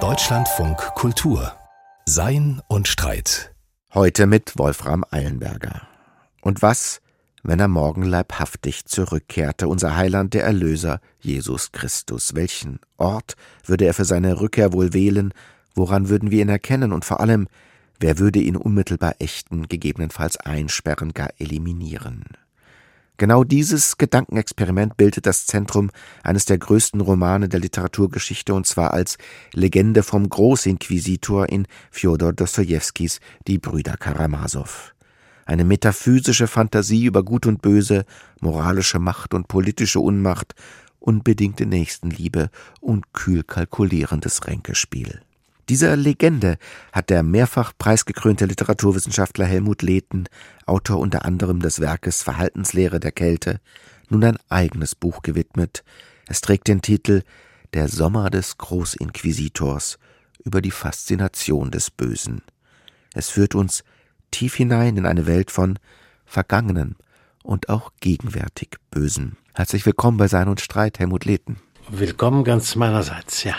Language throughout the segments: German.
Deutschlandfunk Kultur Sein und Streit. Heute mit Wolfram Eilenberger. Und was, wenn er morgen leibhaftig zurückkehrte, unser Heiland, der Erlöser, Jesus Christus? Welchen Ort würde er für seine Rückkehr wohl wählen? Woran würden wir ihn erkennen? Und vor allem, wer würde ihn unmittelbar ächten, gegebenenfalls einsperren, gar eliminieren? Genau dieses Gedankenexperiment bildet das Zentrum eines der größten Romane der Literaturgeschichte und zwar als Legende vom Großinquisitor in Fjodor Dostojewskis Die Brüder Karamasow. Eine metaphysische Fantasie über Gut und Böse, moralische Macht und politische Unmacht, unbedingte Nächstenliebe und kühl kalkulierendes Ränkespiel. Dieser Legende hat der mehrfach preisgekrönte Literaturwissenschaftler Helmut Lehten, Autor unter anderem des Werkes Verhaltenslehre der Kälte, nun ein eigenes Buch gewidmet. Es trägt den Titel Der Sommer des Großinquisitors über die Faszination des Bösen. Es führt uns tief hinein in eine Welt von vergangenen und auch gegenwärtig Bösen. Herzlich willkommen bei Sein und Streit, Helmut Lehten. Willkommen ganz meinerseits, ja.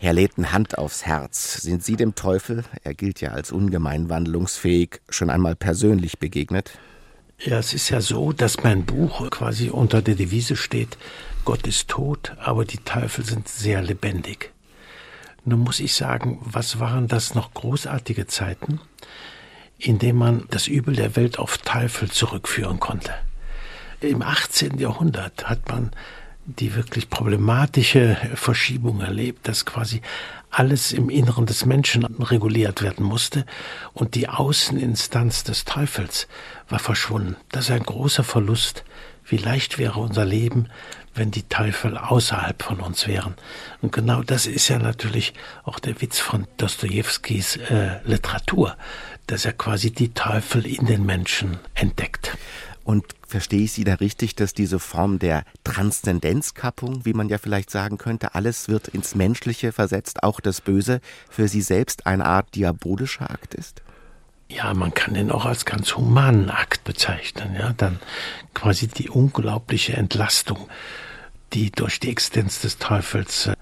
Herr Lehten, Hand aufs Herz. Sind Sie dem Teufel, er gilt ja als ungemein wandlungsfähig, schon einmal persönlich begegnet? Ja, es ist ja so, dass mein Buch quasi unter der Devise steht, Gott ist tot, aber die Teufel sind sehr lebendig. Nun muss ich sagen, was waren das noch großartige Zeiten, in denen man das Übel der Welt auf Teufel zurückführen konnte. Im 18. Jahrhundert hat man die wirklich problematische Verschiebung erlebt, dass quasi alles im Inneren des Menschen reguliert werden musste und die Außeninstanz des Teufels war verschwunden. Das ist ein großer Verlust. Wie leicht wäre unser Leben, wenn die Teufel außerhalb von uns wären. Und genau das ist ja natürlich auch der Witz von Dostojewskis äh, Literatur, dass er quasi die Teufel in den Menschen entdeckt. Und verstehe ich Sie da richtig, dass diese Form der Transzendenzkappung, wie man ja vielleicht sagen könnte, alles wird ins Menschliche versetzt, auch das Böse, für Sie selbst eine Art diabolischer Akt ist? Ja, man kann den auch als ganz humanen Akt bezeichnen, ja, dann quasi die unglaubliche Entlastung, die durch die Existenz des Teufels äh,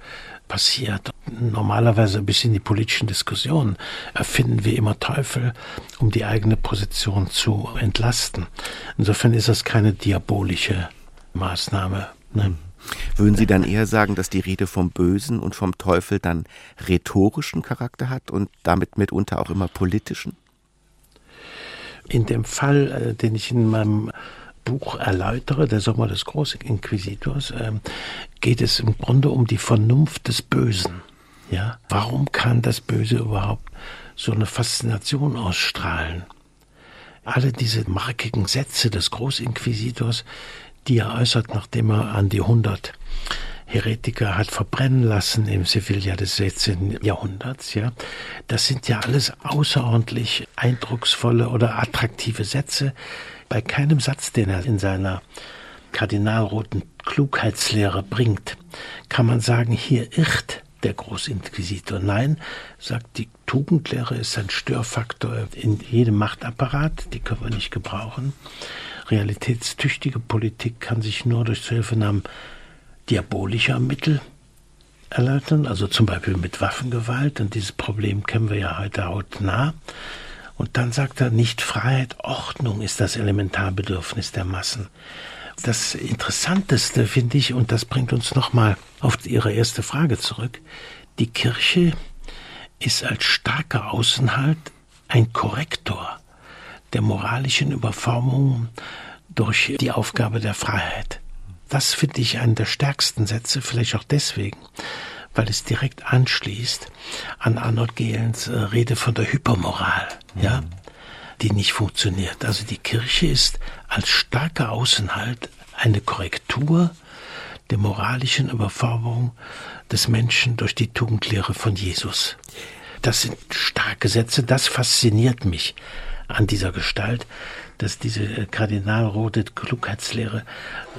passiert. Normalerweise bis in die politischen Diskussionen erfinden wir immer Teufel, um die eigene Position zu entlasten. Insofern ist das keine diabolische Maßnahme. Ne? Würden Sie dann eher sagen, dass die Rede vom Bösen und vom Teufel dann rhetorischen Charakter hat und damit mitunter auch immer politischen? In dem Fall, äh, den ich in meinem Buch erläutere, der Sommer des Großinquisitors, äh, geht es im Grunde um die Vernunft des Bösen. Ja, warum kann das Böse überhaupt so eine Faszination ausstrahlen? Alle diese markigen Sätze des Großinquisitors, die er äußert, nachdem er an die 100 Heretiker hat verbrennen lassen im Sevilla des 16. Jahrhunderts, ja. Das sind ja alles außerordentlich eindrucksvolle oder attraktive Sätze. Bei keinem Satz, den er in seiner kardinalroten Klugheitslehre bringt, kann man sagen, hier irrt der Großinquisitor. Nein, sagt die Tugendlehre ist ein Störfaktor in jedem Machtapparat, die können wir nicht gebrauchen. Realitätstüchtige Politik kann sich nur durch Zuhilfenahmen diabolischer Mittel erläutern, also zum Beispiel mit Waffengewalt. Und dieses Problem kennen wir ja heute hautnah. Und dann sagt er, nicht Freiheit, Ordnung ist das Elementarbedürfnis der Massen. Das Interessanteste finde ich, und das bringt uns nochmal auf Ihre erste Frage zurück, die Kirche ist als starker Außenhalt ein Korrektor der moralischen Überformung durch die Aufgabe der Freiheit. Das finde ich einen der stärksten Sätze, vielleicht auch deswegen, weil es direkt anschließt an Arnold Gehlens äh, Rede von der Hypermoral, mhm. ja, die nicht funktioniert. Also die Kirche ist als starker Außenhalt eine Korrektur der moralischen Überforderung des Menschen durch die Tugendlehre von Jesus. Das sind starke Sätze, das fasziniert mich an dieser Gestalt, dass diese kardinalrote Klugheitslehre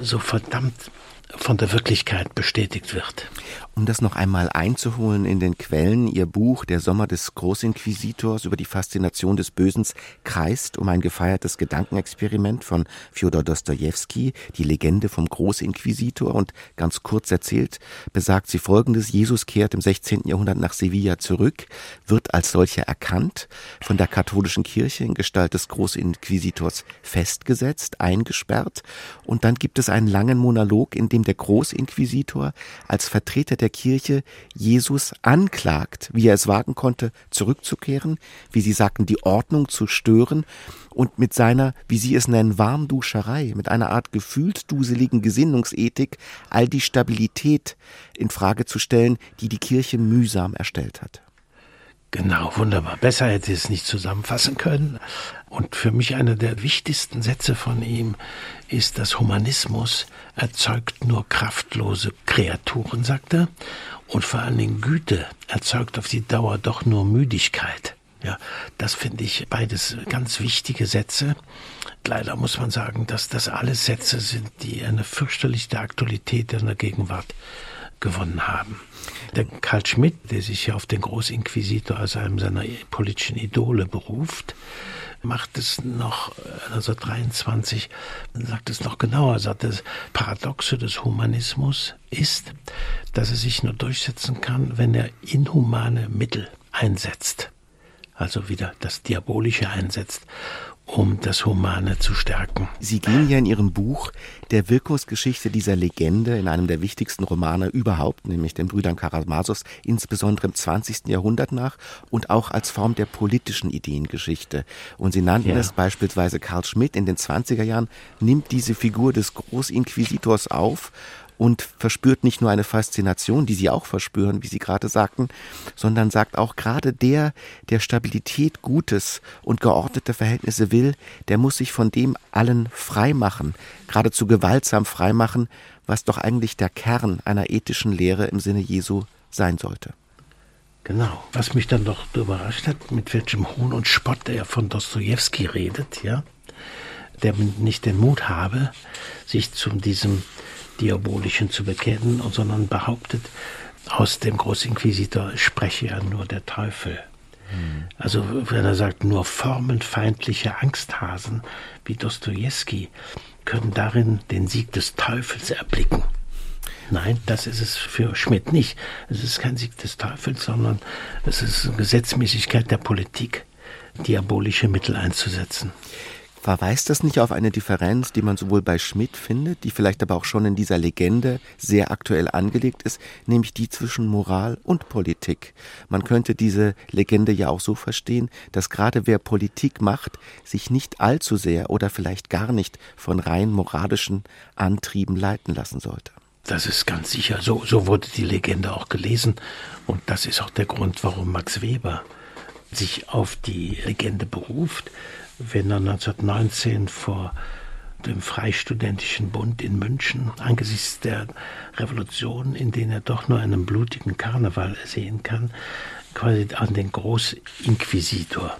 so verdammt von der Wirklichkeit bestätigt wird. Um das noch einmal einzuholen in den Quellen, Ihr Buch Der Sommer des Großinquisitors über die Faszination des Bösens kreist um ein gefeiertes Gedankenexperiment von Fjodor Dostojewski, die Legende vom Großinquisitor und ganz kurz erzählt besagt sie folgendes, Jesus kehrt im 16. Jahrhundert nach Sevilla zurück, wird als solcher erkannt, von der katholischen Kirche in Gestalt des Großinquisitors festgesetzt, eingesperrt und dann gibt es einen langen Monolog, in dem der Großinquisitor als Vertreter der Kirche Jesus anklagt, wie er es wagen konnte, zurückzukehren, wie Sie sagten, die Ordnung zu stören und mit seiner, wie Sie es nennen, Warmduscherei, mit einer Art gefühlsduseligen Gesinnungsethik all die Stabilität in Frage zu stellen, die die Kirche mühsam erstellt hat. Genau, wunderbar. Besser hätte ich es nicht zusammenfassen können. Und für mich einer der wichtigsten Sätze von ihm ist, dass Humanismus erzeugt nur kraftlose Kreaturen, sagt er. Und vor allen Dingen Güte erzeugt auf die Dauer doch nur Müdigkeit. Ja, das finde ich beides ganz wichtige Sätze. Leider muss man sagen, dass das alles Sätze sind, die eine fürchterliche Aktualität in der Gegenwart gewonnen haben. Der Karl Schmidt, der sich ja auf den Großinquisitor als einem seiner politischen Idole beruft, macht es noch 1923, also sagt es noch genauer, er sagt, das Paradoxe des Humanismus ist, dass er sich nur durchsetzen kann, wenn er inhumane Mittel einsetzt. Also wieder das Diabolische einsetzt um das Humane zu stärken. Sie gehen ja in Ihrem Buch der Wirkungsgeschichte dieser Legende in einem der wichtigsten Romane überhaupt, nämlich den Brüdern Karamasos, insbesondere im 20. Jahrhundert nach und auch als Form der politischen Ideengeschichte. Und Sie nannten ja. es beispielsweise Karl Schmidt in den 20er Jahren, nimmt diese Figur des Großinquisitors auf und verspürt nicht nur eine Faszination, die Sie auch verspüren, wie Sie gerade sagten, sondern sagt auch gerade der, der Stabilität, Gutes und geordnete Verhältnisse will, der muss sich von dem allen frei machen, geradezu gewaltsam frei machen, was doch eigentlich der Kern einer ethischen Lehre im Sinne Jesu sein sollte. Genau. Was mich dann doch überrascht hat, mit welchem Hohn und Spott er von Dostoevsky redet, ja, der nicht den Mut habe, sich zu diesem Diabolischen zu bekennen, sondern behauptet, aus dem Großinquisitor spreche ja nur der Teufel. Hm. Also wenn er sagt, nur formenfeindliche Angsthasen wie Dostoevsky können darin den Sieg des Teufels erblicken. Nein, das ist es für Schmidt nicht. Es ist kein Sieg des Teufels, sondern es ist Gesetzmäßigkeit der Politik, diabolische Mittel einzusetzen. Verweist das nicht auf eine Differenz, die man sowohl bei Schmidt findet, die vielleicht aber auch schon in dieser Legende sehr aktuell angelegt ist, nämlich die zwischen Moral und Politik? Man könnte diese Legende ja auch so verstehen, dass gerade wer Politik macht, sich nicht allzu sehr oder vielleicht gar nicht von rein moralischen Antrieben leiten lassen sollte. Das ist ganz sicher. So, so wurde die Legende auch gelesen. Und das ist auch der Grund, warum Max Weber sich auf die Legende beruft wenn er 1919 vor dem Freistudentischen Bund in München angesichts der Revolution, in denen er doch nur einen blutigen Karneval sehen kann, quasi an den Großinquisitor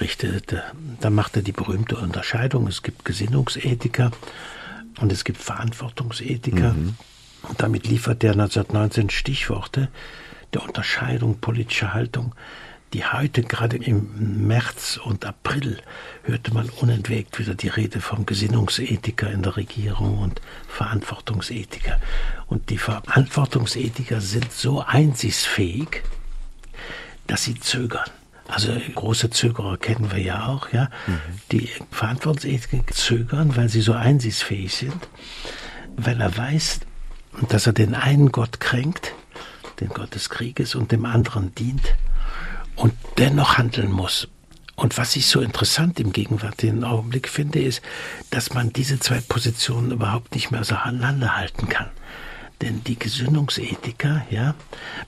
richtete. Da macht er die berühmte Unterscheidung. Es gibt Gesinnungsethiker und es gibt Verantwortungsethiker. Mhm. Und damit liefert er 1919 Stichworte der Unterscheidung politischer Haltung die heute gerade im März und April hörte man unentwegt wieder die Rede vom Gesinnungsethiker in der Regierung und Verantwortungsethiker. Und die Verantwortungsethiker sind so einsichtsfähig, dass sie zögern. Also große Zögerer kennen wir ja auch, ja. Mhm. Die Verantwortungsethiker zögern, weil sie so einsichtsfähig sind, weil er weiß, dass er den einen Gott kränkt, den Gott des Krieges, und dem anderen dient und dennoch handeln muss. Und was ich so interessant im gegenwärtigen Augenblick finde, ist, dass man diese zwei Positionen überhaupt nicht mehr auseinanderhalten kann. Denn die Gesinnungsethiker, ja,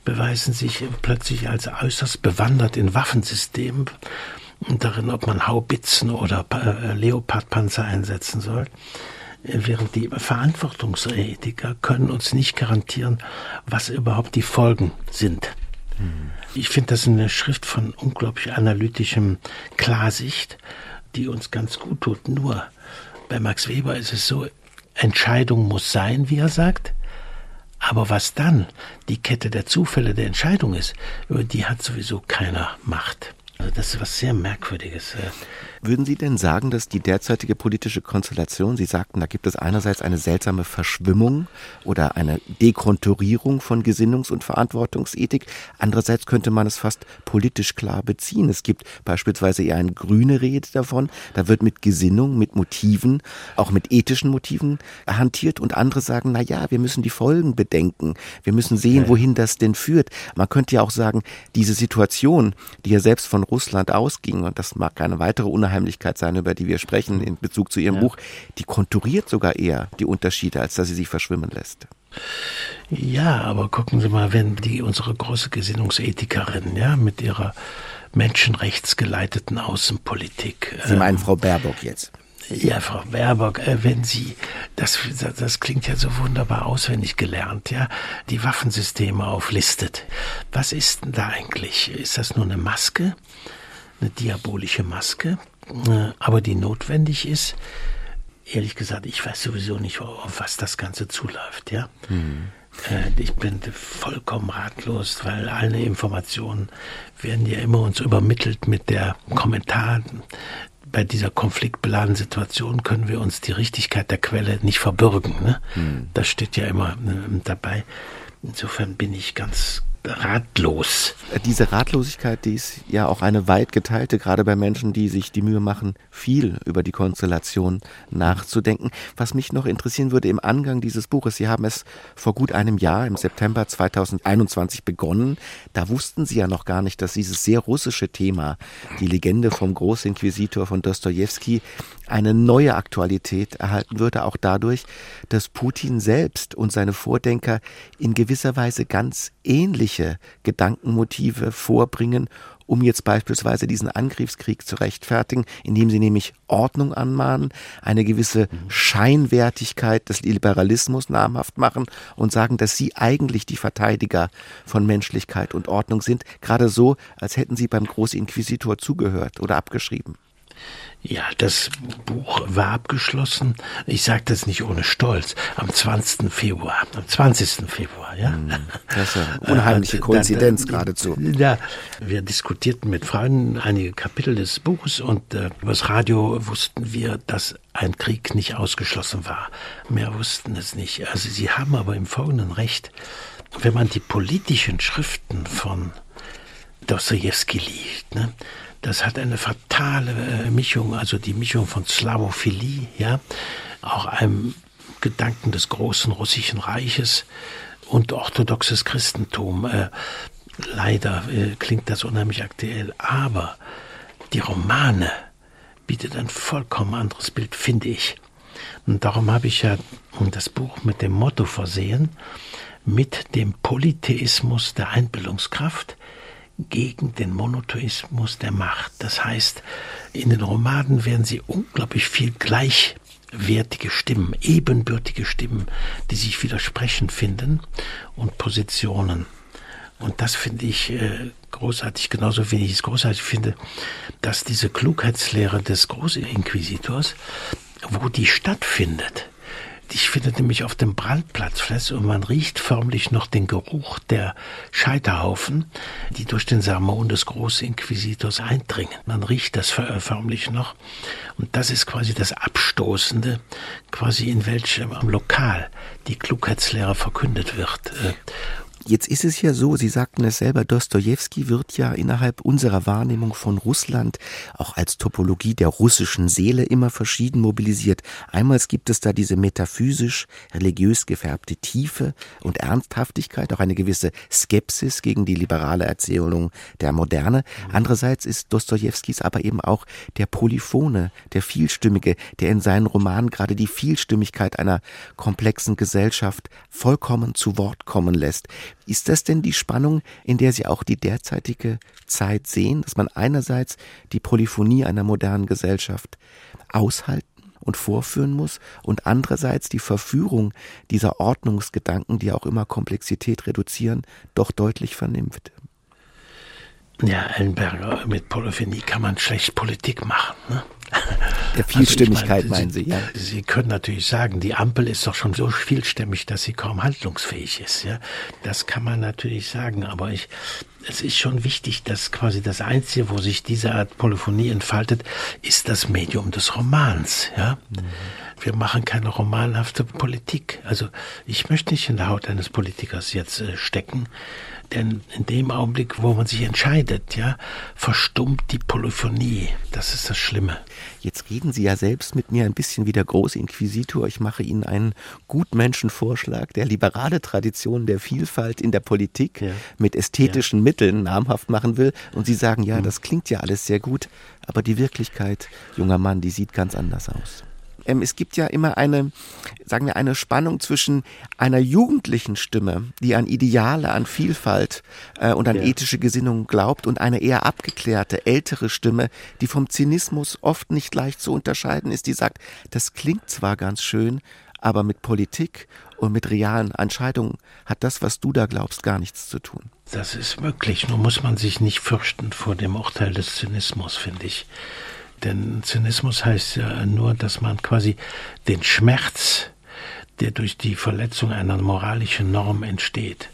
beweisen sich plötzlich als äußerst bewandert in Waffensystemen und darin, ob man Haubitzen oder äh, Leopardpanzer einsetzen soll. Während die Verantwortungsethiker können uns nicht garantieren, was überhaupt die Folgen sind. Hm. Ich finde das eine Schrift von unglaublich analytischem Klarsicht, die uns ganz gut tut. Nur bei Max Weber ist es so, Entscheidung muss sein, wie er sagt. Aber was dann die Kette der Zufälle der Entscheidung ist, über die hat sowieso keiner Macht. Also das ist was sehr Merkwürdiges. Würden Sie denn sagen, dass die derzeitige politische Konstellation, Sie sagten, da gibt es einerseits eine seltsame Verschwimmung oder eine Dekonturierung von Gesinnungs- und Verantwortungsethik, andererseits könnte man es fast politisch klar beziehen. Es gibt beispielsweise eher eine grüne Rede davon, da wird mit Gesinnung, mit Motiven, auch mit ethischen Motiven hantiert und andere sagen, na ja, wir müssen die Folgen bedenken, wir müssen sehen, wohin das denn führt. Man könnte ja auch sagen, diese Situation, die ja selbst von Russland ausging, und das mag eine weitere Unheimlichkeit sein, über die wir sprechen in Bezug zu Ihrem ja. Buch, die konturiert sogar eher die Unterschiede, als dass sie sich verschwimmen lässt. Ja, aber gucken Sie mal, wenn die unsere große Gesinnungsethikerin, ja, mit ihrer menschenrechtsgeleiteten Außenpolitik. Sie meinen ähm, Frau Baerbock jetzt? Ja, Frau Baerbock, äh, wenn Sie, das, das klingt ja so wunderbar auswendig gelernt, ja, die Waffensysteme auflistet. Was ist denn da eigentlich? Ist das nur eine Maske? Eine diabolische Maske? Äh, aber die notwendig ist. Ehrlich gesagt, ich weiß sowieso nicht, auf was das Ganze zuläuft, ja. Mhm. Ich bin vollkommen ratlos, weil alle Informationen werden ja immer uns übermittelt mit der Kommentar. Bei dieser konfliktbeladenen Situation können wir uns die Richtigkeit der Quelle nicht verbürgen. Ne? Mhm. Das steht ja immer äh, dabei. Insofern bin ich ganz, ratlos. Diese Ratlosigkeit, die ist ja auch eine weit geteilte, gerade bei Menschen, die sich die Mühe machen, viel über die Konstellation nachzudenken. Was mich noch interessieren würde im Angang dieses Buches, Sie haben es vor gut einem Jahr, im September 2021 begonnen. Da wussten Sie ja noch gar nicht, dass dieses sehr russische Thema, die Legende vom Großinquisitor von Dostoevsky, eine neue Aktualität erhalten würde, auch dadurch, dass Putin selbst und seine Vordenker in gewisser Weise ganz ähnliche Gedankenmotive vorbringen, um jetzt beispielsweise diesen Angriffskrieg zu rechtfertigen, indem sie nämlich Ordnung anmahnen, eine gewisse Scheinwertigkeit des Liberalismus namhaft machen und sagen, dass sie eigentlich die Verteidiger von Menschlichkeit und Ordnung sind, gerade so, als hätten sie beim Großinquisitor zugehört oder abgeschrieben. Ja, das Buch war abgeschlossen. Ich sage das nicht ohne Stolz. Am 20. Februar. Am 20. Februar, ja. Hm, das ist eine unheimliche Koinzidenz geradezu. Ja, wir diskutierten mit Freunden einige Kapitel des Buches und äh, übers Radio wussten wir, dass ein Krieg nicht ausgeschlossen war. Mehr wussten es nicht. Also Sie haben aber im Folgenden recht. Wenn man die politischen Schriften von Dostoevsky liest, ne, das hat eine fatale äh, Mischung, also die Mischung von Slavophilie, ja, auch einem Gedanken des großen russischen Reiches und orthodoxes Christentum. Äh, leider äh, klingt das unheimlich aktuell, aber die Romane bietet ein vollkommen anderes Bild, finde ich. Und darum habe ich ja das Buch mit dem Motto versehen, mit dem Polytheismus der Einbildungskraft, gegen den Monotheismus der Macht. Das heißt, in den Romanen werden sie unglaublich viel gleichwertige Stimmen, ebenbürtige Stimmen, die sich widersprechen finden und Positionen. Und das finde ich äh, großartig, genauso wie ich es großartig finde, dass diese Klugheitslehre des Großinquisitors, wo die stattfindet, ich finde nämlich auf dem Brandplatzfest und man riecht förmlich noch den Geruch der Scheiterhaufen, die durch den Sermon des Großinquisitors eindringen. Man riecht das förmlich noch. Und das ist quasi das Abstoßende, quasi in welchem Lokal die Klugheitslehre verkündet wird. Jetzt ist es ja so, Sie sagten es selber, Dostoevsky wird ja innerhalb unserer Wahrnehmung von Russland auch als Topologie der russischen Seele immer verschieden mobilisiert. Einmal gibt es da diese metaphysisch, religiös gefärbte Tiefe und Ernsthaftigkeit, auch eine gewisse Skepsis gegen die liberale Erzählung der Moderne. Andererseits ist Dostojewskis aber eben auch der Polyphone, der Vielstimmige, der in seinen Romanen gerade die Vielstimmigkeit einer komplexen Gesellschaft vollkommen zu Wort kommen lässt. Ist das denn die Spannung, in der Sie auch die derzeitige Zeit sehen, dass man einerseits die Polyphonie einer modernen Gesellschaft aushalten und vorführen muss und andererseits die Verführung dieser Ordnungsgedanken, die auch immer Komplexität reduzieren, doch deutlich vernimmt? Ja, Ellenberger, mit Polyphonie kann man schlecht Politik machen. Ne? Der Vielstimmigkeit, also meine, meinen Sie, ja? Sie können natürlich sagen, die Ampel ist doch schon so vielstimmig, dass sie kaum handlungsfähig ist. Ja, das kann man natürlich sagen, aber ich, es ist schon wichtig, dass quasi das Einzige, wo sich diese Art Polyphonie entfaltet, ist das Medium des Romans. Ja, mhm. Wir machen keine romanhafte Politik. Also ich möchte nicht in der Haut eines Politikers jetzt äh, stecken. Denn in dem Augenblick, wo man sich entscheidet, ja, verstummt die Polyphonie. Das ist das Schlimme. Jetzt reden Sie ja selbst mit mir ein bisschen wie der große Inquisitor. Ich mache Ihnen einen Gutmenschenvorschlag, der liberale Tradition der Vielfalt in der Politik ja. mit ästhetischen ja. Mitteln namhaft machen will. Und Sie sagen, ja, mhm. das klingt ja alles sehr gut, aber die Wirklichkeit, junger Mann, die sieht ganz anders aus ähm, es gibt ja immer eine, sagen wir, eine Spannung zwischen einer jugendlichen Stimme, die an Ideale, an Vielfalt äh, und an ja. ethische Gesinnung glaubt, und eine eher abgeklärte, ältere Stimme, die vom Zynismus oft nicht leicht zu unterscheiden ist, die sagt, das klingt zwar ganz schön, aber mit Politik und mit realen Entscheidungen hat das, was du da glaubst, gar nichts zu tun. Das ist möglich, nur muss man sich nicht fürchten vor dem Urteil des Zynismus, finde ich. Denn Zynismus heißt ja nur, dass man quasi den Schmerz, der durch die Verletzung einer moralischen Norm entsteht,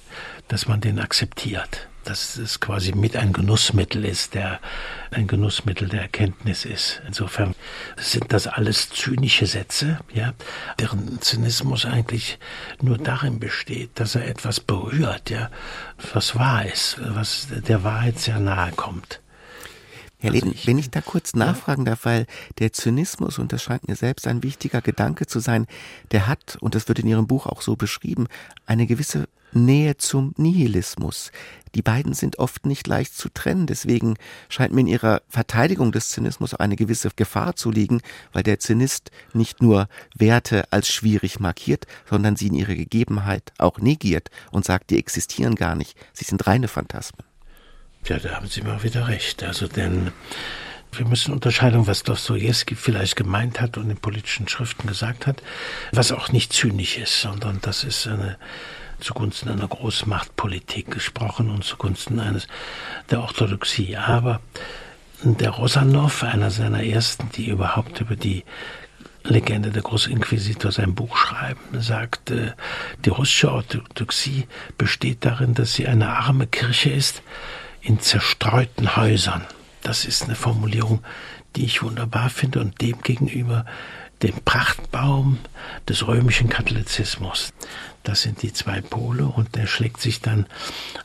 dass man den akzeptiert. Dass es quasi mit ein Genussmittel ist, der ein Genussmittel der Erkenntnis ist. Insofern sind das alles zynische Sätze, ja, deren Zynismus eigentlich nur darin besteht, dass er etwas berührt, ja, was wahr ist, was der Wahrheit sehr nahe kommt. Herr also Leden, ich, wenn ich da kurz nachfragen darf, weil der Zynismus, und das scheint mir selbst ein wichtiger Gedanke zu sein, der hat, und das wird in Ihrem Buch auch so beschrieben, eine gewisse Nähe zum Nihilismus. Die beiden sind oft nicht leicht zu trennen, deswegen scheint mir in ihrer Verteidigung des Zynismus eine gewisse Gefahr zu liegen, weil der Zynist nicht nur Werte als schwierig markiert, sondern sie in ihrer Gegebenheit auch negiert und sagt, die existieren gar nicht, sie sind reine Phantasmen. Ja, da haben Sie mal wieder recht. Also denn wir müssen unterscheiden, was Dostoevsky vielleicht gemeint hat und in politischen Schriften gesagt hat, was auch nicht zynisch ist, sondern das ist eine zugunsten einer Großmachtpolitik gesprochen und zugunsten eines der Orthodoxie. Aber der Rosanov, einer seiner ersten, die überhaupt über die Legende der Großinquisitor sein Buch schreiben, sagt, die russische Orthodoxie besteht darin, dass sie eine arme Kirche ist, in zerstreuten Häusern. Das ist eine Formulierung, die ich wunderbar finde und demgegenüber den Prachtbaum des römischen Katholizismus. Das sind die zwei Pole und der schlägt sich dann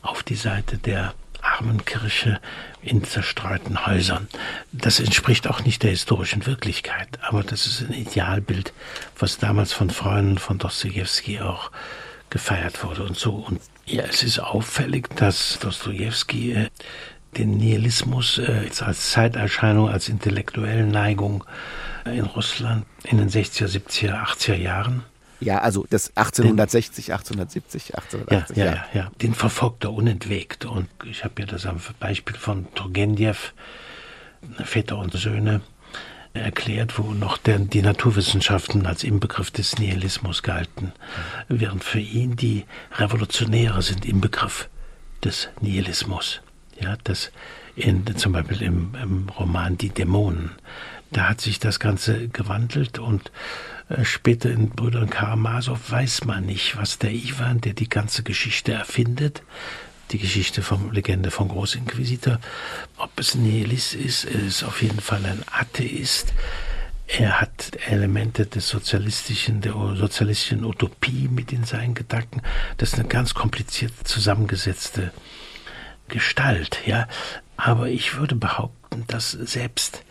auf die Seite der armen Kirche in zerstreuten Häusern. Das entspricht auch nicht der historischen Wirklichkeit, aber das ist ein Idealbild, was damals von Freunden von Dostoevsky auch gefeiert wurde und so. Und ja, es ist auffällig, dass Dostoevsky äh, den Nihilismus äh, als Zeiterscheinung, als intellektuelle Neigung äh, in Russland in den 60er, 70er, 80er Jahren ja, also das 1860, den, 1870, 1880. Ja, ja, ja, ja. Den verfolgt er unentwegt. Und ich habe ja das am Beispiel von Turgenev, Väter und Söhne, erklärt, wo noch der, die Naturwissenschaften als Inbegriff des Nihilismus galten, während für ihn die Revolutionäre sind Inbegriff des Nihilismus. Ja, das in, zum Beispiel im, im Roman Die Dämonen. Da hat sich das Ganze gewandelt und äh, später in Brüdern Karamasow weiß man nicht, was der Ivan, der die ganze Geschichte erfindet, die Geschichte vom Legende vom Großinquisitor. Ob es Nihilist ist, er ist auf jeden Fall ein Atheist. Er hat Elemente des sozialistischen, der sozialistischen Utopie mit in seinen Gedanken. Das ist eine ganz kompliziert zusammengesetzte Gestalt, ja. Aber ich würde behaupten, dass selbst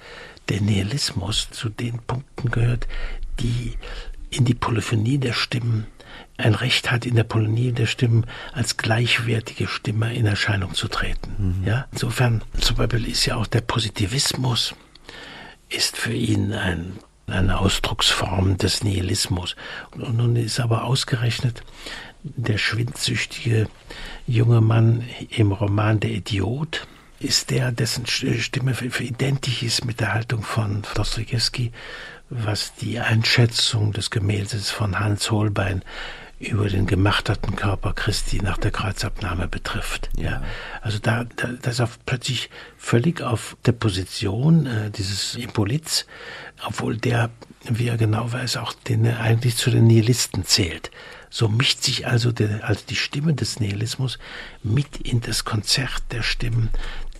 der Nihilismus zu den Punkten gehört, die in die Polyphonie der Stimmen ein Recht hat, in der Polonie der Stimmen als gleichwertige Stimme in Erscheinung zu treten. Mhm. Ja, insofern zum Beispiel ist ja auch der Positivismus ist für ihn ein, eine Ausdrucksform des Nihilismus. Und nun ist aber ausgerechnet der schwindsüchtige junge Mann im Roman Der Idiot, ist der, dessen Stimme identisch ist mit der Haltung von Dostoevsky, was die Einschätzung des Gemäldes von Hans Holbein über den gemachteten Körper Christi nach der Kreuzabnahme betrifft. Ja. ja. Also da, da das auf plötzlich völlig auf der Position äh, dieses Impolits, obwohl der, wie er genau weiß, auch den er eigentlich zu den Nihilisten zählt. So mischt sich also der, also die Stimme des Nihilismus mit in das Konzert der Stimmen,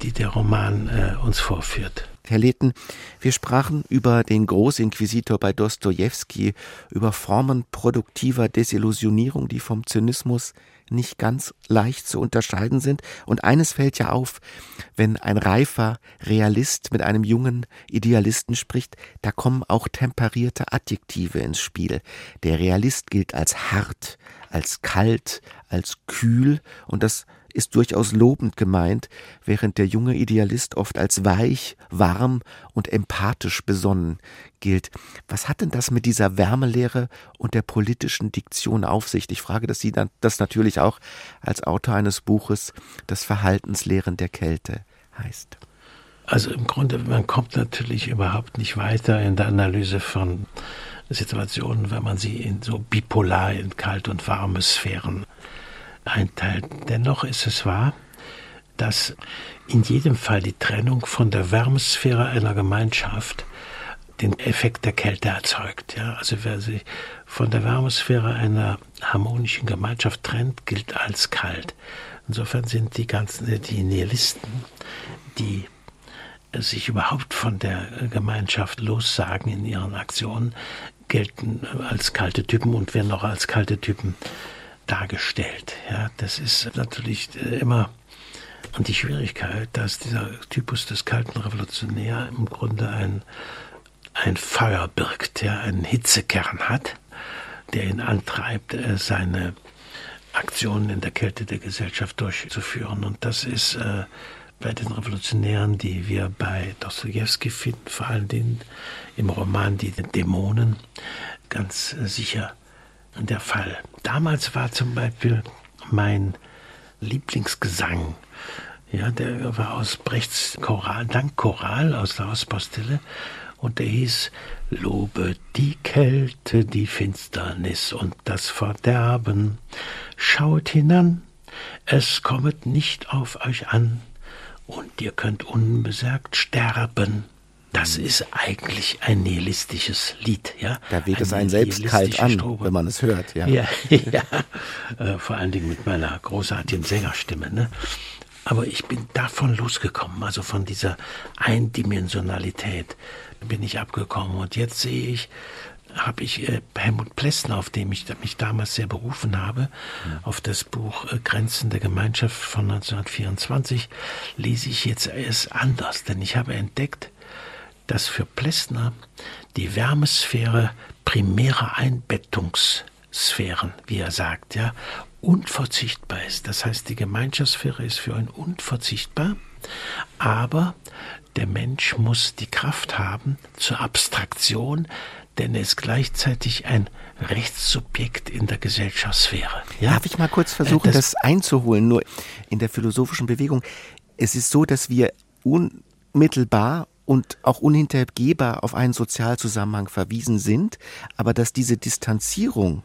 die der Roman äh, uns vorführt. Herr Lehten, wir sprachen über den Großinquisitor bei Dostojewski, über Formen produktiver Desillusionierung, die vom Zynismus nicht ganz leicht zu unterscheiden sind. Und eines fällt ja auf, wenn ein reifer Realist mit einem jungen Idealisten spricht, da kommen auch temperierte Adjektive ins Spiel. Der Realist gilt als hart, als kalt, als kühl, und das ist durchaus lobend gemeint, während der junge Idealist oft als weich, warm und empathisch besonnen gilt. Was hat denn das mit dieser Wärmelehre und der politischen Diktion auf sich? Ich frage das Sie dann, das natürlich auch als Autor eines Buches, das Verhaltenslehren der Kälte heißt. Also im Grunde, man kommt natürlich überhaupt nicht weiter in der Analyse von Situationen, wenn man sie in so bipolar in kalt und warme Sphären einteilt. Dennoch ist es wahr, dass in jedem Fall die Trennung von der Wärmesphäre einer Gemeinschaft den Effekt der Kälte erzeugt. Ja? Also wer sich von der Wärmesphäre einer harmonischen Gemeinschaft trennt, gilt als kalt. Insofern sind die ganzen die Nihilisten, die sich überhaupt von der Gemeinschaft lossagen in ihren Aktionen, gelten als kalte Typen und werden auch als kalte Typen dargestellt. Ja, das ist natürlich äh, immer und die Schwierigkeit, dass dieser Typus des kalten Revolutionär im Grunde ein, ein Feuer birgt, ja, einen Hitzekern hat, der ihn antreibt, äh, seine Aktionen in der Kälte der Gesellschaft durchzuführen. Und das ist äh, bei den Revolutionären, die wir bei Dostoevsky finden, vor allen Dingen im Roman Die Dämonen, ganz sicher der Fall. Damals war zum Beispiel mein Lieblingsgesang, ja, der war aus Brechts Choral, Dankchoral aus der Hauspostille und der hieß Lobe die Kälte, die Finsternis und das Verderben. Schaut hinan, es kommet nicht auf euch an, und ihr könnt unbesorgt sterben. Das ist eigentlich ein nihilistisches Lied, ja. Da weht es einen selbst kalt an, Strobe. wenn man es hört, ja. Ja, ja. Äh, vor allen Dingen mit meiner großartigen Sängerstimme, ne. Aber ich bin davon losgekommen, also von dieser Eindimensionalität bin ich abgekommen. Und jetzt sehe ich, habe ich äh, Helmut Plessner, auf dem ich mich damals sehr berufen habe, mhm. auf das Buch äh, Grenzen der Gemeinschaft von 1924, lese ich jetzt erst anders, denn ich habe entdeckt, dass für Plessner die Wärmesphäre primäre Einbettungssphären, wie er sagt, ja, unverzichtbar ist. Das heißt, die Gemeinschaftssphäre ist für ihn unverzichtbar, aber der Mensch muss die Kraft haben zur Abstraktion, denn er ist gleichzeitig ein Rechtssubjekt in der Gesellschaftssphäre. Ja? Darf ich mal kurz versuchen, äh, das, das einzuholen, nur in der philosophischen Bewegung? Es ist so, dass wir unmittelbar und auch unhintergehbar auf einen Sozialzusammenhang verwiesen sind, aber dass diese Distanzierung,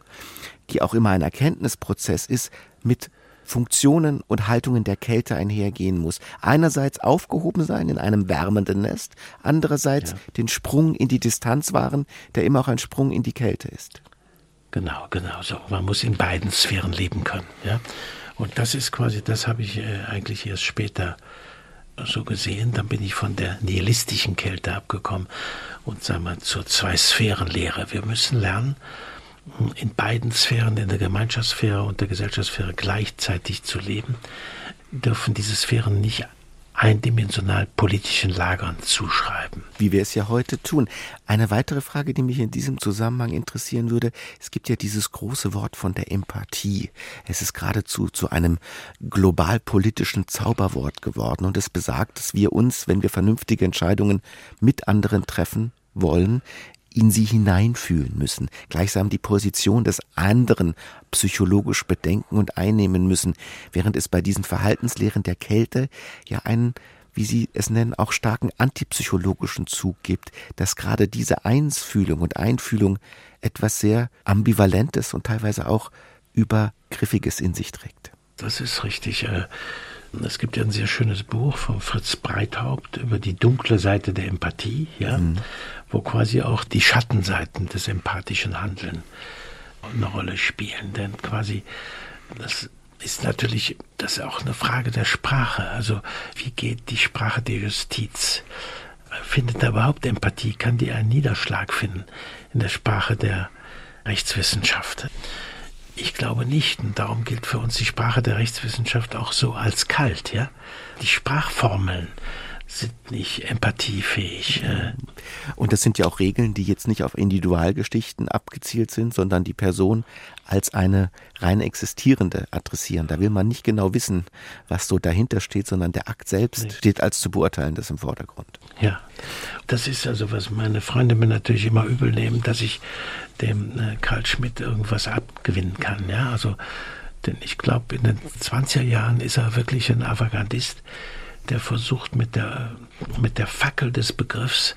die auch immer ein Erkenntnisprozess ist, mit Funktionen und Haltungen der Kälte einhergehen muss. Einerseits aufgehoben sein in einem wärmenden Nest, andererseits ja. den Sprung in die Distanz wahren, der immer auch ein Sprung in die Kälte ist. Genau, genau so. Man muss in beiden Sphären leben können. Ja? Und das ist quasi, das habe ich äh, eigentlich erst später so gesehen, dann bin ich von der nihilistischen Kälte abgekommen und sagen wir zur Zwei-Sphären-Lehre. Wir müssen lernen, in beiden Sphären, in der Gemeinschaftssphäre und der Gesellschaftssphäre gleichzeitig zu leben, dürfen diese Sphären nicht eindimensional politischen Lagern zuschreiben. Wie wir es ja heute tun. Eine weitere Frage, die mich in diesem Zusammenhang interessieren würde, es gibt ja dieses große Wort von der Empathie. Es ist geradezu zu einem globalpolitischen Zauberwort geworden und es besagt, dass wir uns, wenn wir vernünftige Entscheidungen mit anderen treffen wollen, in sie hineinfühlen müssen, gleichsam die Position des anderen psychologisch bedenken und einnehmen müssen, während es bei diesen Verhaltenslehren der Kälte ja einen wie Sie es nennen, auch starken antipsychologischen Zug gibt, dass gerade diese Einsfühlung und Einfühlung etwas sehr Ambivalentes und teilweise auch Übergriffiges in sich trägt. Das ist richtig. Es gibt ja ein sehr schönes Buch von Fritz Breithaupt über die dunkle Seite der Empathie, ja, mhm. wo quasi auch die Schattenseiten des empathischen Handeln eine Rolle spielen. Denn quasi das ist natürlich das ist auch eine Frage der Sprache. Also wie geht die Sprache der Justiz? Findet da überhaupt Empathie? Kann die einen Niederschlag finden in der Sprache der Rechtswissenschaft? Ich glaube nicht. Und darum gilt für uns die Sprache der Rechtswissenschaft auch so als kalt, ja. Die Sprachformeln sind nicht empathiefähig. Und das sind ja auch Regeln, die jetzt nicht auf Individualgeschichten abgezielt sind, sondern die Person als eine rein existierende adressieren. Da will man nicht genau wissen, was so dahinter steht, sondern der Akt selbst nee. steht als zu beurteilendes im Vordergrund. Ja, das ist also, was meine Freunde mir natürlich immer übel nehmen, dass ich dem äh, Karl Schmidt irgendwas abgewinnen kann. Ja, also, denn ich glaube, in den 20er Jahren ist er wirklich ein Avantgardist, der versucht mit der, mit der Fackel des Begriffs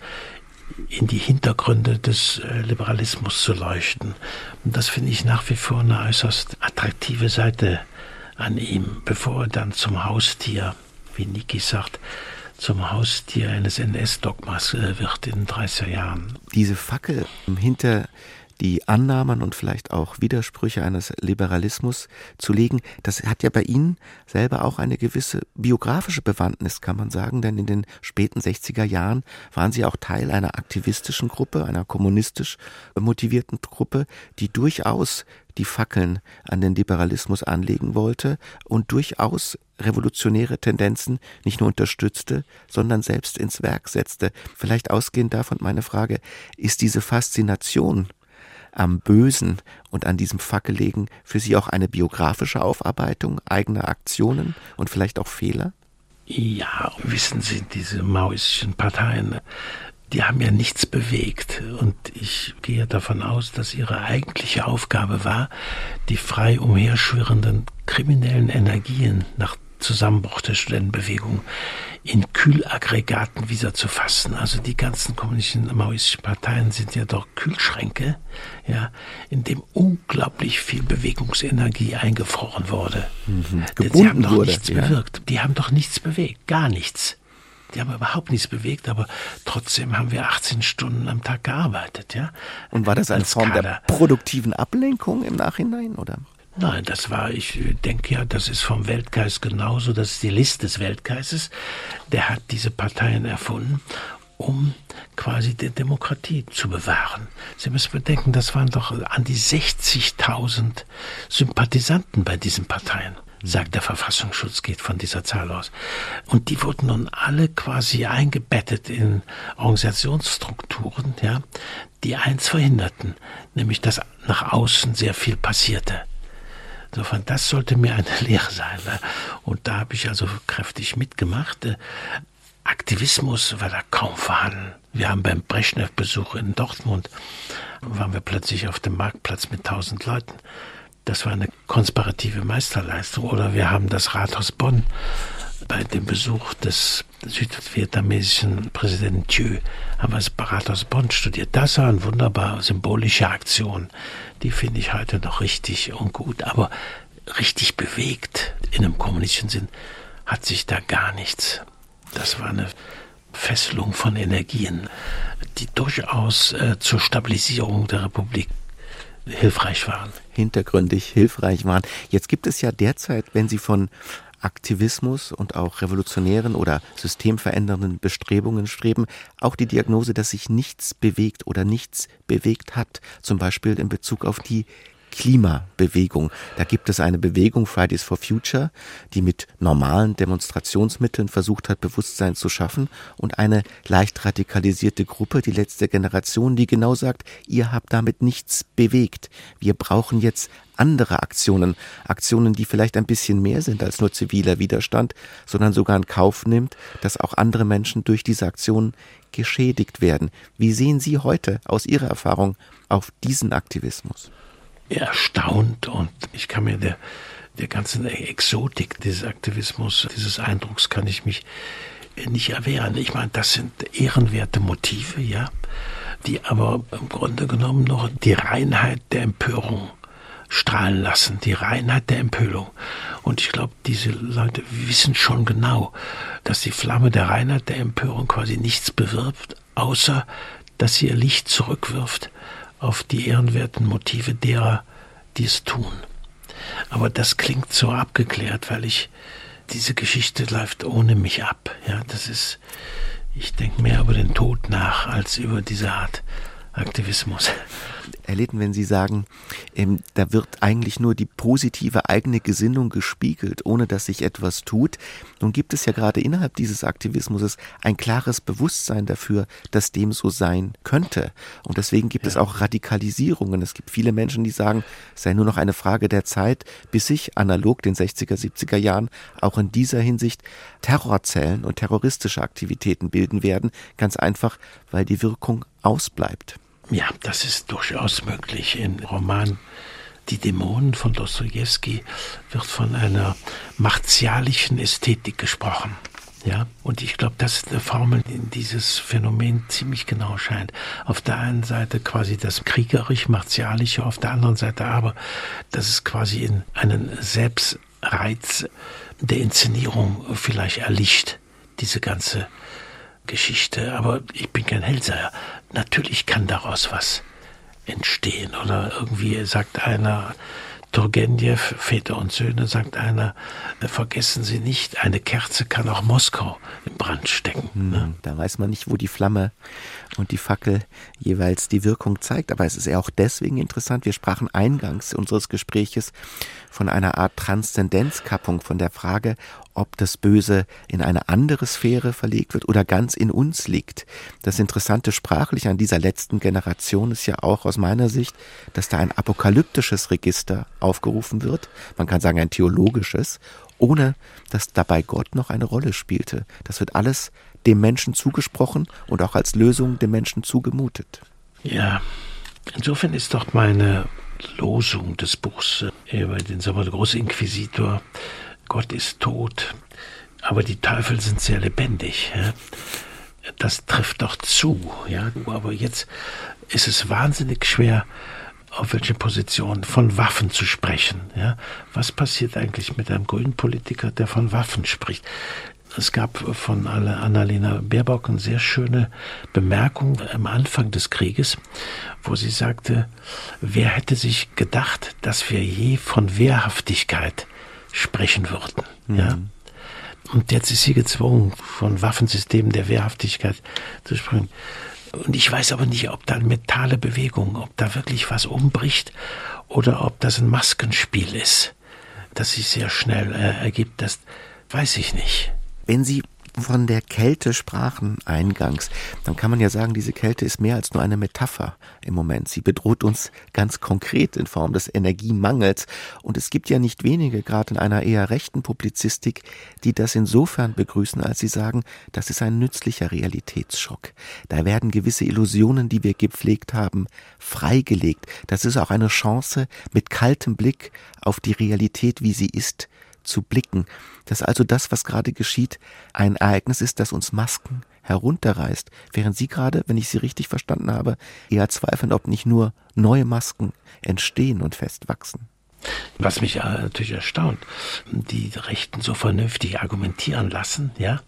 in die Hintergründe des äh, Liberalismus zu leuchten. Und das finde ich nach wie vor eine äußerst attraktive Seite an ihm, bevor er dann zum Haustier, wie Niki sagt, zum Haustier eines NS-Dogmas äh, wird in 30er Jahren. Diese Fackel hinter die Annahmen und vielleicht auch Widersprüche eines Liberalismus zu legen, das hat ja bei Ihnen selber auch eine gewisse biografische Bewandtnis, kann man sagen, denn in den späten 60er Jahren waren Sie auch Teil einer aktivistischen Gruppe, einer kommunistisch motivierten Gruppe, die durchaus die Fackeln an den Liberalismus anlegen wollte und durchaus revolutionäre Tendenzen nicht nur unterstützte, sondern selbst ins Werk setzte. Vielleicht ausgehend davon meine Frage, ist diese Faszination am Bösen und an diesem Fackeligen für Sie auch eine biografische Aufarbeitung eigener Aktionen und vielleicht auch Fehler? Ja, wissen Sie, diese maoistischen Parteien, die haben ja nichts bewegt. Und ich gehe davon aus, dass ihre eigentliche Aufgabe war, die frei umherschwirrenden kriminellen Energien nach Zusammenbruch der Studentenbewegung in Kühlaggregaten wieder zu fassen. Also die ganzen kommunistischen maoistischen Parteien sind ja doch Kühlschränke, ja, in dem unglaublich viel Bewegungsenergie eingefroren wurde. Mhm, Sie haben doch wurde, nichts ja. bewirkt. Die haben doch nichts bewegt, gar nichts. Die haben überhaupt nichts bewegt, aber trotzdem haben wir 18 Stunden am Tag gearbeitet, ja. Und war das eine Form Kader. der produktiven Ablenkung im Nachhinein, oder? Nein, das war, ich denke ja, das ist vom Weltgeist genauso, das ist die List des Weltgeistes. Der hat diese Parteien erfunden, um quasi die Demokratie zu bewahren. Sie müssen bedenken, das waren doch an die 60.000 Sympathisanten bei diesen Parteien sagt der Verfassungsschutz, geht von dieser Zahl aus. Und die wurden nun alle quasi eingebettet in Organisationsstrukturen, ja, die eins verhinderten, nämlich dass nach außen sehr viel passierte. Insofern, das sollte mir eine Lehre sein. Ne? Und da habe ich also kräftig mitgemacht. Äh, Aktivismus war da kaum vorhanden. Wir haben beim Brezhnev-Besuch in Dortmund, waren wir plötzlich auf dem Marktplatz mit tausend Leuten. Das war eine konspirative Meisterleistung. Oder wir haben das Rathaus Bonn bei dem Besuch des südvietnamesischen Präsidenten Thieu haben wir das Rathaus Bonn studiert. Das war eine wunderbar symbolische Aktion die finde ich heute noch richtig und gut. Aber richtig bewegt in einem kommunistischen Sinn hat sich da gar nichts. Das war eine Fesselung von Energien, die durchaus äh, zur Stabilisierung der Republik hilfreich waren. Hintergründig hilfreich waren. Jetzt gibt es ja derzeit, wenn Sie von Aktivismus und auch revolutionären oder systemverändernden Bestrebungen streben, auch die Diagnose, dass sich nichts bewegt oder nichts bewegt hat, zum Beispiel in Bezug auf die Klimabewegung. Da gibt es eine Bewegung Fridays for Future, die mit normalen Demonstrationsmitteln versucht hat, Bewusstsein zu schaffen und eine leicht radikalisierte Gruppe, die letzte Generation, die genau sagt, ihr habt damit nichts bewegt. Wir brauchen jetzt andere Aktionen, Aktionen, die vielleicht ein bisschen mehr sind als nur ziviler Widerstand, sondern sogar in Kauf nimmt, dass auch andere Menschen durch diese Aktionen geschädigt werden. Wie sehen Sie heute aus Ihrer Erfahrung auf diesen Aktivismus? Erstaunt und ich kann mir der, der ganzen Exotik dieses Aktivismus, dieses Eindrucks kann ich mich nicht erwehren. Ich meine, das sind ehrenwerte Motive, ja, die aber im Grunde genommen noch die Reinheit der Empörung strahlen lassen, die Reinheit der Empörung. Und ich glaube, diese Leute wissen schon genau, dass die Flamme der Reinheit der Empörung quasi nichts bewirbt, außer dass sie ihr Licht zurückwirft auf die ehrenwerten Motive derer, die es tun. Aber das klingt so abgeklärt, weil ich diese Geschichte läuft ohne mich ab. Ja, das ist, ich denke mehr über den Tod nach als über diese Art Aktivismus. Herr Litten, wenn Sie sagen, ähm, da wird eigentlich nur die positive eigene Gesinnung gespiegelt, ohne dass sich etwas tut, nun gibt es ja gerade innerhalb dieses Aktivismus ein klares Bewusstsein dafür, dass dem so sein könnte. Und deswegen gibt ja. es auch Radikalisierungen. Es gibt viele Menschen, die sagen, es sei nur noch eine Frage der Zeit, bis sich analog den 60er, 70er Jahren auch in dieser Hinsicht Terrorzellen und terroristische Aktivitäten bilden werden, ganz einfach, weil die Wirkung ausbleibt. Ja, das ist durchaus möglich. Im Roman Die Dämonen von Dostoevsky wird von einer martialischen Ästhetik gesprochen. Ja, und ich glaube, das ist eine Formel, die in dieses Phänomen ziemlich genau scheint. Auf der einen Seite quasi das kriegerisch-martialische, auf der anderen Seite aber, dass es quasi in einen Selbstreiz der Inszenierung vielleicht erlicht, diese ganze Geschichte, aber ich bin kein Hellseher. Natürlich kann daraus was entstehen. Oder irgendwie sagt einer, Turgenev, Väter und Söhne, sagt einer, vergessen Sie nicht, eine Kerze kann auch Moskau in Brand stecken. Hm, ne? Da weiß man nicht, wo die Flamme und die Fackel jeweils die Wirkung zeigt. Aber es ist ja auch deswegen interessant. Wir sprachen eingangs unseres Gespräches von einer Art Transzendenzkappung, von der Frage, ob das Böse in eine andere Sphäre verlegt wird oder ganz in uns liegt. Das Interessante sprachlich an dieser letzten Generation ist ja auch aus meiner Sicht, dass da ein apokalyptisches Register aufgerufen wird, man kann sagen ein theologisches, ohne dass dabei Gott noch eine Rolle spielte. Das wird alles dem Menschen zugesprochen und auch als Lösung dem Menschen zugemutet. Ja, insofern ist doch meine Losung des Buchs äh, über den Sommer der große Inquisitor, Gott ist tot, aber die Teufel sind sehr lebendig. Ja? Das trifft doch zu. Ja? Aber jetzt ist es wahnsinnig schwer, auf welche Position von Waffen zu sprechen. Ja? Was passiert eigentlich mit einem grünen Politiker, der von Waffen spricht? Es gab von Annalena Baerbock eine sehr schöne Bemerkung am Anfang des Krieges, wo sie sagte, wer hätte sich gedacht, dass wir je von Wehrhaftigkeit sprechen würden. Mhm. Ja? Und jetzt ist sie gezwungen, von Waffensystemen der Wehrhaftigkeit zu sprechen. Und ich weiß aber nicht, ob da eine mentale Bewegung, ob da wirklich was umbricht oder ob das ein Maskenspiel ist, das sich sehr schnell äh, ergibt. Das weiß ich nicht. Wenn Sie von der Kälte sprachen eingangs, dann kann man ja sagen, diese Kälte ist mehr als nur eine Metapher im Moment. Sie bedroht uns ganz konkret in Form des Energiemangels. Und es gibt ja nicht wenige, gerade in einer eher rechten Publizistik, die das insofern begrüßen, als sie sagen, das ist ein nützlicher Realitätsschock. Da werden gewisse Illusionen, die wir gepflegt haben, freigelegt. Das ist auch eine Chance, mit kaltem Blick auf die Realität, wie sie ist, zu blicken, dass also das, was gerade geschieht, ein Ereignis ist, das uns Masken herunterreißt, während Sie gerade, wenn ich Sie richtig verstanden habe, eher zweifeln, ob nicht nur neue Masken entstehen und festwachsen. Was mich natürlich erstaunt, die Rechten so vernünftig argumentieren lassen, ja,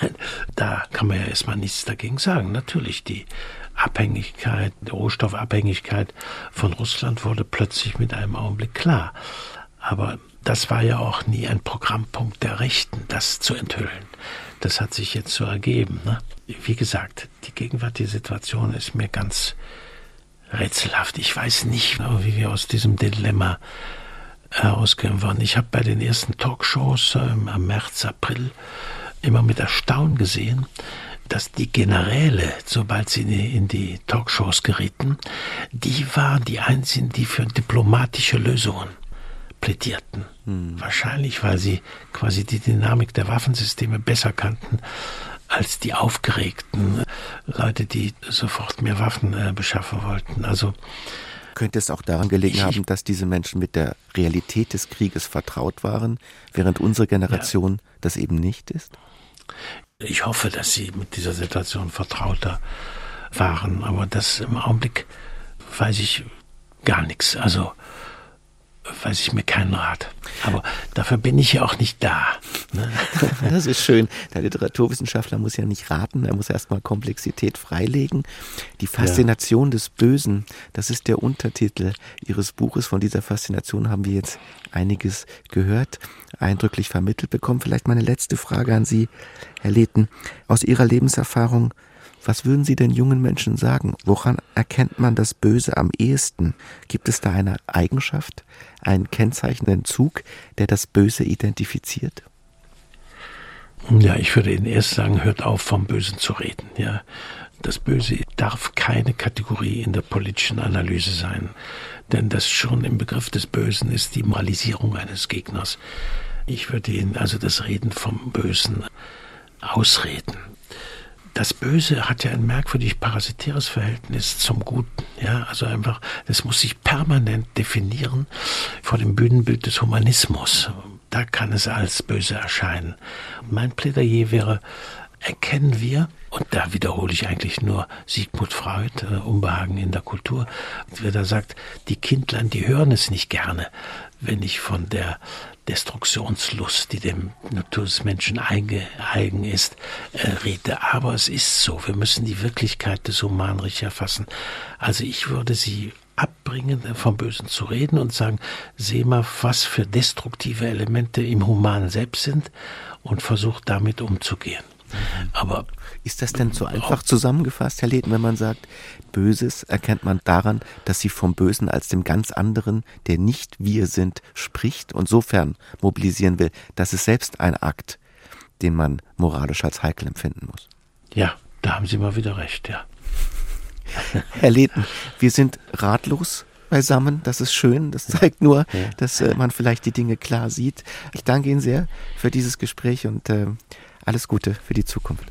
da kann man ja erstmal nichts dagegen sagen. Natürlich, die Abhängigkeit, die Rohstoffabhängigkeit von Russland wurde plötzlich mit einem Augenblick klar. Aber das war ja auch nie ein Programmpunkt der Rechten, das zu enthüllen. Das hat sich jetzt so ergeben. Ne? Wie gesagt, die gegenwärtige Situation ist mir ganz rätselhaft. Ich weiß nicht, wie wir aus diesem Dilemma herausgehen wollen. Ich habe bei den ersten Talkshows ähm, am März, April immer mit Erstaunen gesehen, dass die Generäle, sobald sie in die Talkshows gerieten, die waren die einzigen, die für diplomatische Lösungen plädierten. Hm. Wahrscheinlich, weil sie quasi die Dynamik der Waffensysteme besser kannten als die aufgeregten Leute, die sofort mehr Waffen äh, beschaffen wollten. Also könnte es auch daran gelegen haben, dass diese Menschen mit der Realität des Krieges vertraut waren, während unsere Generation ja. das eben nicht ist? Ich hoffe, dass sie mit dieser Situation vertrauter waren, aber das im Augenblick weiß ich gar nichts. Also weiß ich mir keinen Rat. Aber dafür bin ich ja auch nicht da. Ne? Das ist schön. Der Literaturwissenschaftler muss ja nicht raten, er muss erstmal Komplexität freilegen. Die Faszination ja. des Bösen, das ist der Untertitel Ihres Buches. Von dieser Faszination haben wir jetzt einiges gehört, eindrücklich vermittelt bekommen. Vielleicht meine letzte Frage an Sie, Herr Leten. Aus Ihrer Lebenserfahrung, was würden Sie den jungen Menschen sagen? Woran erkennt man das Böse am ehesten? Gibt es da eine Eigenschaft, einen kennzeichnenden Zug, der das Böse identifiziert? Ja, ich würde Ihnen erst sagen, hört auf, vom Bösen zu reden. Ja, das Böse darf keine Kategorie in der politischen Analyse sein, denn das schon im Begriff des Bösen ist die Moralisierung eines Gegners. Ich würde Ihnen also das Reden vom Bösen ausreden das Böse hat ja ein merkwürdig parasitäres Verhältnis zum Guten. Ja, also einfach, das muss sich permanent definieren vor dem Bühnenbild des Humanismus. Da kann es als böse erscheinen. Mein Plädoyer wäre, erkennen wir, und da wiederhole ich eigentlich nur Sigmund Freud, äh, Unbehagen in der Kultur, wer da sagt, die Kindlein, die hören es nicht gerne, wenn ich von der Destruktionslust, die dem Natur des Menschen eigen ist, äh, rede. Aber es ist so. Wir müssen die Wirklichkeit des Humanrechts erfassen. Also ich würde sie abbringen, vom Bösen zu reden und sagen, seh mal, was für destruktive Elemente im Human selbst sind und versuch damit umzugehen. Aber ist das denn so einfach zusammengefasst, Herr Leden, wenn man sagt, Böses erkennt man daran, dass sie vom Bösen als dem ganz anderen, der nicht wir sind, spricht und sofern mobilisieren will, das ist selbst ein Akt, den man moralisch als heikel empfinden muss. Ja, da haben Sie mal wieder recht, ja. Herr Leden, wir sind ratlos beisammen. Das ist schön. Das zeigt nur, ja. dass äh, man vielleicht die Dinge klar sieht. Ich danke Ihnen sehr für dieses Gespräch und äh, alles Gute für die Zukunft.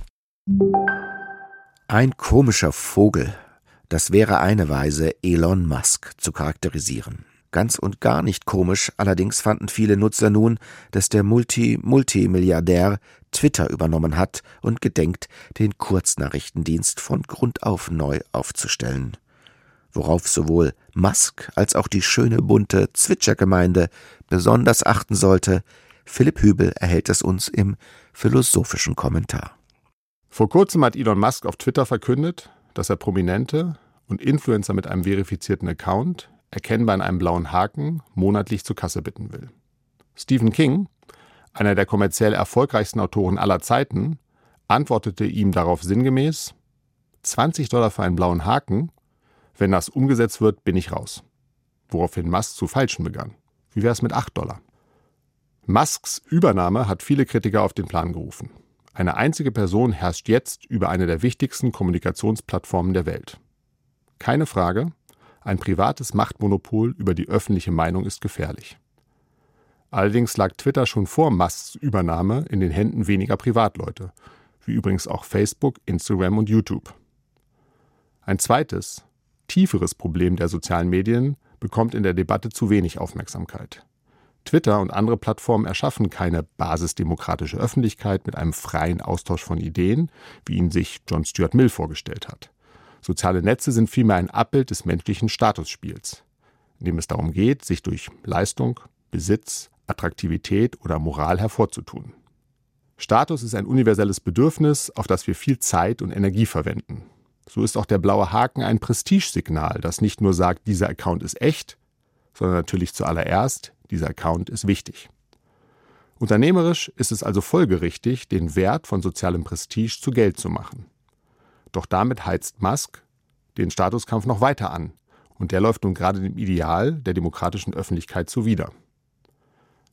Ein komischer Vogel. Das wäre eine Weise, Elon Musk zu charakterisieren. Ganz und gar nicht komisch, allerdings fanden viele Nutzer nun, dass der Multi-Multimilliardär Twitter übernommen hat und gedenkt, den Kurznachrichtendienst von Grund auf neu aufzustellen. Worauf sowohl Musk als auch die schöne bunte Zwitschergemeinde besonders achten sollte, Philipp Hübel erhält es uns im philosophischen Kommentar. Vor kurzem hat Elon Musk auf Twitter verkündet, dass er Prominente und Influencer mit einem verifizierten Account, erkennbar in einem blauen Haken, monatlich zur Kasse bitten will. Stephen King, einer der kommerziell erfolgreichsten Autoren aller Zeiten, antwortete ihm darauf sinngemäß: 20 Dollar für einen blauen Haken, wenn das umgesetzt wird, bin ich raus. Woraufhin Musk zu falschen begann. Wie wäre es mit 8 Dollar? Musks Übernahme hat viele Kritiker auf den Plan gerufen. Eine einzige Person herrscht jetzt über eine der wichtigsten Kommunikationsplattformen der Welt. Keine Frage, ein privates Machtmonopol über die öffentliche Meinung ist gefährlich. Allerdings lag Twitter schon vor Musks Übernahme in den Händen weniger Privatleute, wie übrigens auch Facebook, Instagram und YouTube. Ein zweites, tieferes Problem der sozialen Medien bekommt in der Debatte zu wenig Aufmerksamkeit. Twitter und andere Plattformen erschaffen keine basisdemokratische Öffentlichkeit mit einem freien Austausch von Ideen, wie ihn sich John Stuart Mill vorgestellt hat. Soziale Netze sind vielmehr ein Abbild des menschlichen Statusspiels, in dem es darum geht, sich durch Leistung, Besitz, Attraktivität oder Moral hervorzutun. Status ist ein universelles Bedürfnis, auf das wir viel Zeit und Energie verwenden. So ist auch der blaue Haken ein Prestigesignal, das nicht nur sagt, dieser Account ist echt, sondern natürlich zuallererst, dieser Account ist wichtig. Unternehmerisch ist es also folgerichtig, den Wert von sozialem Prestige zu Geld zu machen. Doch damit heizt Musk den Statuskampf noch weiter an, und der läuft nun gerade dem Ideal der demokratischen Öffentlichkeit zuwider.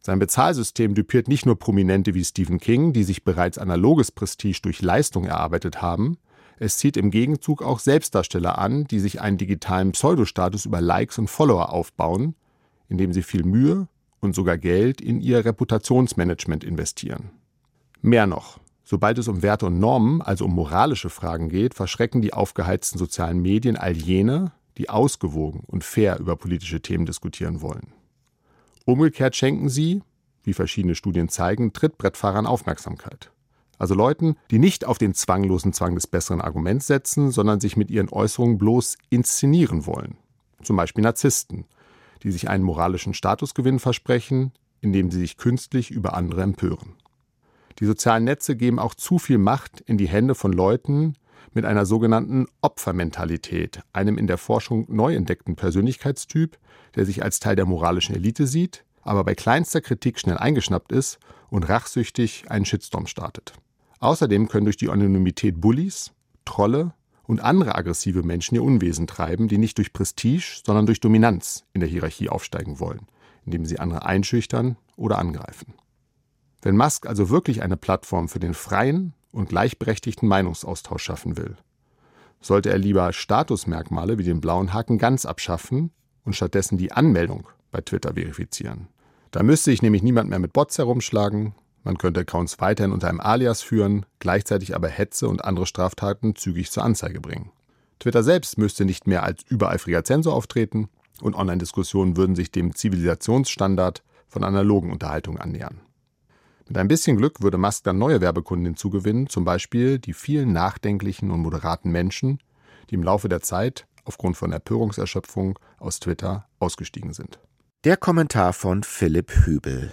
Sein Bezahlsystem düpiert nicht nur Prominente wie Stephen King, die sich bereits analoges Prestige durch Leistung erarbeitet haben, es zieht im Gegenzug auch Selbstdarsteller an, die sich einen digitalen Pseudostatus über Likes und Follower aufbauen indem sie viel Mühe und sogar Geld in ihr Reputationsmanagement investieren. Mehr noch, sobald es um Werte und Normen, also um moralische Fragen geht, verschrecken die aufgeheizten sozialen Medien all jene, die ausgewogen und fair über politische Themen diskutieren wollen. Umgekehrt schenken sie, wie verschiedene Studien zeigen, Trittbrettfahrern Aufmerksamkeit. Also Leuten, die nicht auf den zwanglosen Zwang des besseren Arguments setzen, sondern sich mit ihren Äußerungen bloß inszenieren wollen. Zum Beispiel Narzissten, die sich einen moralischen Statusgewinn versprechen, indem sie sich künstlich über andere empören. Die sozialen Netze geben auch zu viel Macht in die Hände von Leuten mit einer sogenannten Opfermentalität, einem in der Forschung neu entdeckten Persönlichkeitstyp, der sich als Teil der moralischen Elite sieht, aber bei kleinster Kritik schnell eingeschnappt ist und rachsüchtig einen Shitstorm startet. Außerdem können durch die Anonymität Bullies, Trolle und andere aggressive Menschen ihr Unwesen treiben, die nicht durch Prestige, sondern durch Dominanz in der Hierarchie aufsteigen wollen, indem sie andere einschüchtern oder angreifen. Wenn Musk also wirklich eine Plattform für den freien und gleichberechtigten Meinungsaustausch schaffen will, sollte er lieber Statusmerkmale wie den blauen Haken ganz abschaffen und stattdessen die Anmeldung bei Twitter verifizieren. Da müsste sich nämlich niemand mehr mit Bots herumschlagen, man könnte Accounts weiterhin unter einem Alias führen, gleichzeitig aber Hetze und andere Straftaten zügig zur Anzeige bringen. Twitter selbst müsste nicht mehr als übereifriger Zensor auftreten und Online-Diskussionen würden sich dem Zivilisationsstandard von analogen Unterhaltungen annähern. Mit ein bisschen Glück würde Musk dann neue Werbekunden hinzugewinnen, zum Beispiel die vielen nachdenklichen und moderaten Menschen, die im Laufe der Zeit aufgrund von Empörungserschöpfung aus Twitter ausgestiegen sind. Der Kommentar von Philipp Hübel.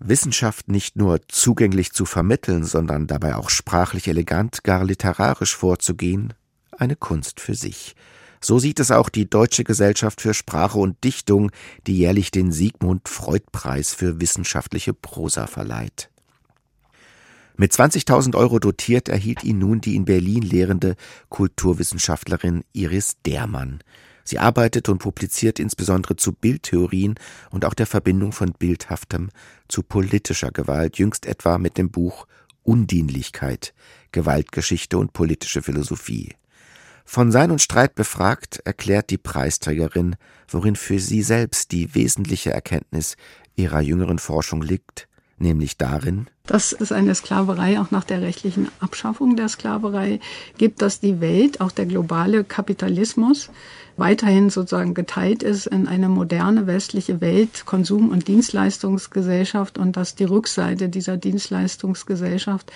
Wissenschaft nicht nur zugänglich zu vermitteln, sondern dabei auch sprachlich elegant, gar literarisch vorzugehen, eine Kunst für sich. So sieht es auch die Deutsche Gesellschaft für Sprache und Dichtung, die jährlich den Sigmund Freud Preis für wissenschaftliche Prosa verleiht. Mit 20.000 Euro dotiert erhielt ihn nun die in Berlin lehrende Kulturwissenschaftlerin Iris Dermann. Sie arbeitet und publiziert insbesondere zu Bildtheorien und auch der Verbindung von Bildhaftem zu politischer Gewalt, jüngst etwa mit dem Buch Undienlichkeit, Gewaltgeschichte und politische Philosophie. Von Sein und Streit befragt, erklärt die Preisträgerin, worin für sie selbst die wesentliche Erkenntnis ihrer jüngeren Forschung liegt, nämlich darin, dass es eine Sklaverei auch nach der rechtlichen Abschaffung der Sklaverei gibt, dass die Welt, auch der globale Kapitalismus, weiterhin sozusagen geteilt ist in eine moderne westliche Welt, Konsum- und Dienstleistungsgesellschaft und dass die Rückseite dieser Dienstleistungsgesellschaft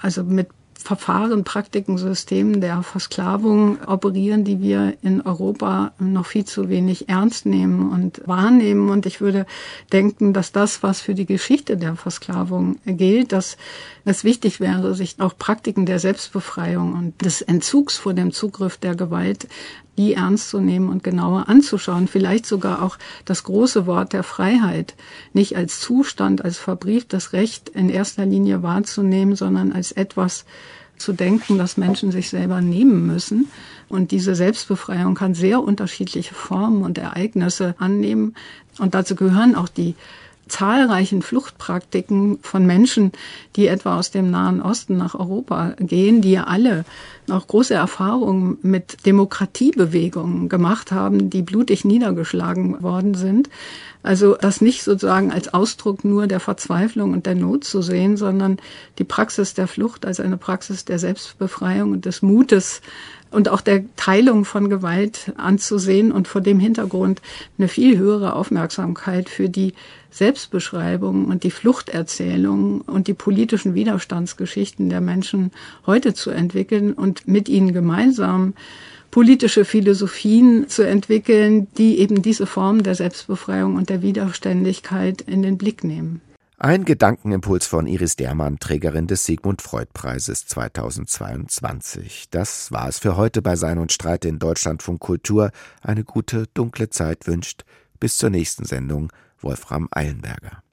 also mit Verfahren, Praktiken, Systemen der Versklavung operieren, die wir in Europa noch viel zu wenig ernst nehmen und wahrnehmen. Und ich würde denken, dass das, was für die Geschichte der Versklavung gilt, dass es wichtig wäre, sich auch Praktiken der Selbstbefreiung und des Entzugs vor dem Zugriff der Gewalt die ernst zu nehmen und genauer anzuschauen. Vielleicht sogar auch das große Wort der Freiheit nicht als Zustand, als verbrieftes Recht in erster Linie wahrzunehmen, sondern als etwas zu denken, das Menschen sich selber nehmen müssen. Und diese Selbstbefreiung kann sehr unterschiedliche Formen und Ereignisse annehmen. Und dazu gehören auch die zahlreichen Fluchtpraktiken von Menschen, die etwa aus dem Nahen Osten nach Europa gehen, die ja alle auch große Erfahrungen mit Demokratiebewegungen gemacht haben, die blutig niedergeschlagen worden sind. Also das nicht sozusagen als Ausdruck nur der Verzweiflung und der Not zu sehen, sondern die Praxis der Flucht als eine Praxis der Selbstbefreiung und des Mutes und auch der Teilung von Gewalt anzusehen und vor dem Hintergrund eine viel höhere Aufmerksamkeit für die Selbstbeschreibung und die Fluchterzählung und die politischen Widerstandsgeschichten der Menschen heute zu entwickeln und mit ihnen gemeinsam politische Philosophien zu entwickeln, die eben diese Form der Selbstbefreiung und der Widerständigkeit in den Blick nehmen. Ein Gedankenimpuls von Iris Dermann, Trägerin des Sigmund Freud Preises 2022. Das war es für heute bei Sein und Streit in Deutschlandfunk Kultur. Eine gute, dunkle Zeit wünscht. Bis zur nächsten Sendung Wolfram Eilenberger.